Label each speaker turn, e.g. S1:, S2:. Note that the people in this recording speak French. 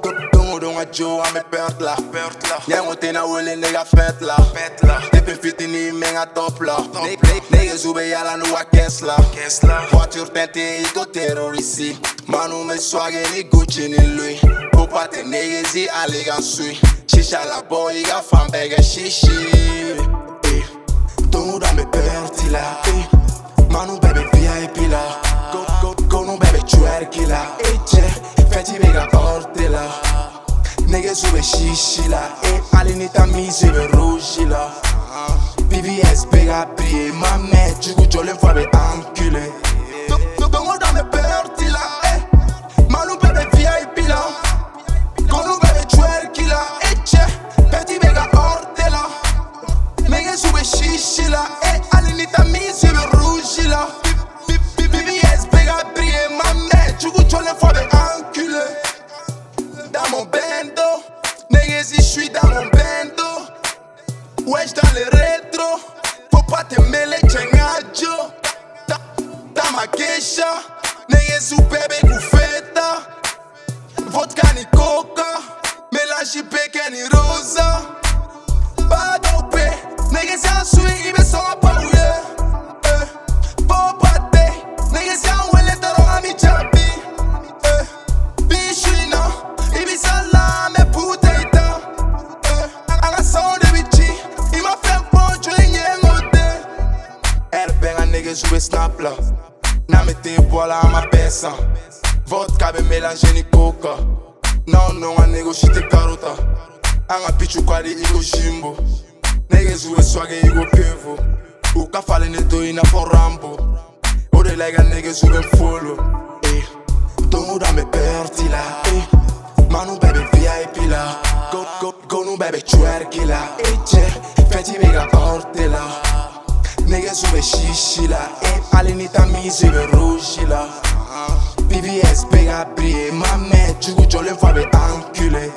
S1: a Joe a me pert la Nyango te na wele nigga fet la Dippin fiti ni menga top la. Nigga zube yala nu a Kesla Voiture tente iko terroristi Manu me swagge ni Gucci ni Louis. Popa te nigga zi aligan sui Shisha la boy iga fan bege shishi Eh, Tongu da me perti la Niggas who is shishi la. E pali ni tamizi be rougi la. BBS big a prier Ma mère du coup j'olais fois be enculé eh. Dongo dans mes perti la eh. E Manu bebe VIP la? Konu bebe twerki la. E che. Peti bega orte la. Niggas who is shishi la E ali ni tamizi be rougi la. BBS big a prier Ma mère du coup j'olais fois wesh dans le rétro. Faut pas te mêler, chengacho. Tama kesha, neye zubebe kufeta. Vodka ni coca, mélange peke ni rosa. Bado pe, neye zasu. Nigga jouer snap là. Na me te bola a ma peça. Vodka be mélanger ni coca. Non non a négocier te carota. Anga pichu kwadi igo jimbo. Nigga jouer swagger igo pevo. Uka fale neto ina for rambo. Ode like a nigga jouer follow. Eh. Tongu da me perti la eh. Manu bebe VIP la Go, go, go nu bebe twerki la eh, che, Feti mega orte la Nigga sube shishi la eh. Alinita mi sube rouge la Ma mère, du coup, Jolene fois be enculé